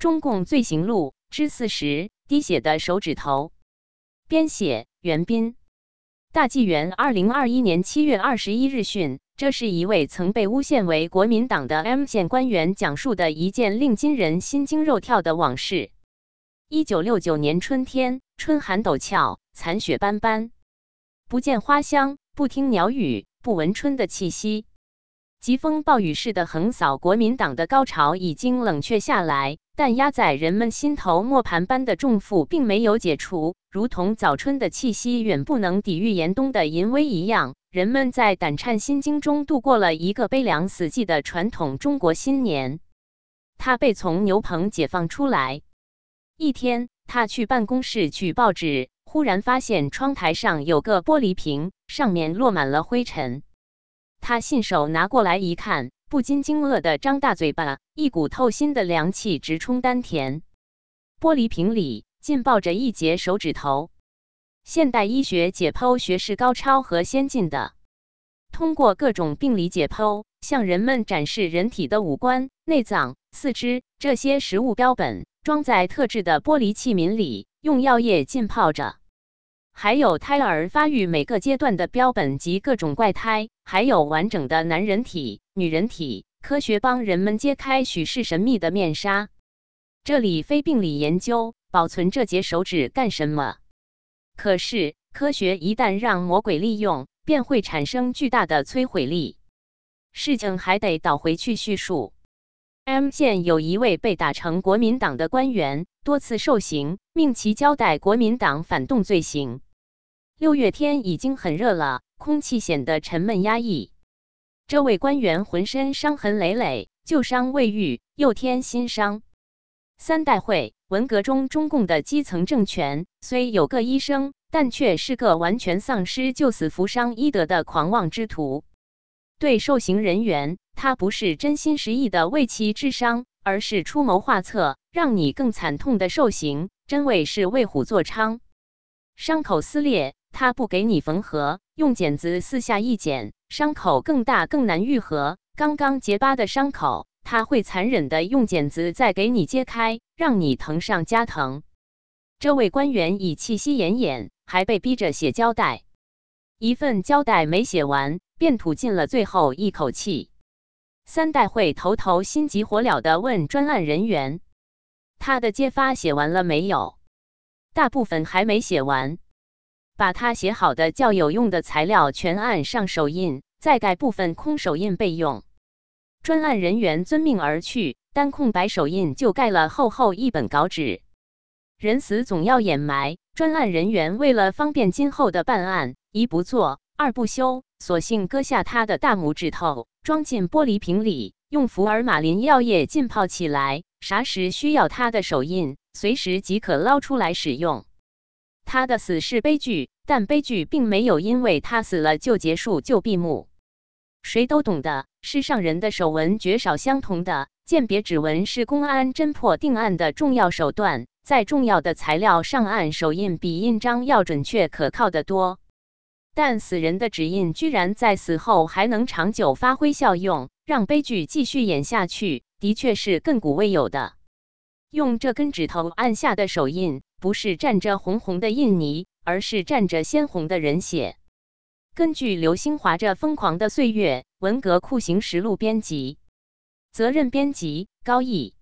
中共罪行录之四十：滴血的手指头。编写：袁斌。大纪元二零二一年七月二十一日讯，这是一位曾被诬陷为国民党的 M 县官员讲述的一件令今人心惊肉跳的往事。一九六九年春天，春寒陡峭，残雪斑斑，不见花香，不听鸟语，不闻春的气息。疾风暴雨似的横扫国民党的高潮已经冷却下来，但压在人们心头磨盘般的重负并没有解除，如同早春的气息远不能抵御严冬的淫威一样，人们在胆颤心惊中度过了一个悲凉死寂的传统中国新年。他被从牛棚解放出来。一天，他去办公室取报纸，忽然发现窗台上有个玻璃瓶，上面落满了灰尘。他信手拿过来一看，不禁惊愕的张大嘴巴，一股透心的凉气直冲丹田。玻璃瓶里浸泡着一截手指头。现代医学解剖学是高超和先进的，通过各种病理解剖，向人们展示人体的五官、内脏、四肢这些实物标本。装在特制的玻璃器皿里，用药液浸泡着。还有胎儿发育每个阶段的标本及各种怪胎，还有完整的男人体、女人体。科学帮人们揭开许是神秘的面纱。这里非病理研究，保存这节手指干什么？可是科学一旦让魔鬼利用，便会产生巨大的摧毁力。事情还得倒回去叙述。M 县有一位被打成国民党的官员，多次受刑，命其交代国民党反动罪行。六月天已经很热了，空气显得沉闷压抑。这位官员浑身伤痕累累，旧伤未愈，又添新伤。三代会文革中，中共的基层政权虽有个医生，但却是个完全丧失救死扶伤医德的狂妄之徒。对受刑人员。他不是真心实意的为其治伤，而是出谋划策，让你更惨痛的受刑，真谓是为虎作伥。伤口撕裂，他不给你缝合，用剪子四下一剪，伤口更大更难愈合。刚刚结疤的伤口，他会残忍的用剪子再给你揭开，让你疼上加疼。这位官员已气息奄奄，还被逼着写交代，一份交代没写完，便吐尽了最后一口气。三代会头头心急火燎地问专案人员：“他的揭发写完了没有？”大部分还没写完，把他写好的较有用的材料全按上手印，再盖部分空手印备用。专案人员遵命而去，单空白手印就盖了厚厚一本稿纸。人死总要掩埋，专案人员为了方便今后的办案，一不做二不休，索性割下他的大拇指头。装进玻璃瓶里，用福尔马林药液浸泡起来。啥时需要他的手印，随时即可捞出来使用。他的死是悲剧，但悲剧并没有因为他死了就结束就闭幕。谁都懂得，世上人的手纹绝少相同的。鉴别指纹是公安侦破定案的重要手段，在重要的材料上按手印，比印章要准确可靠的多。但死人的指印居然在死后还能长久发挥效用，让悲剧继续演下去，的确是亘古未有的。用这根指头按下的手印，不是蘸着红红的印泥，而是蘸着鲜红的人血。根据刘兴华这《疯狂的岁月》文革酷刑实录编辑，责任编辑高毅。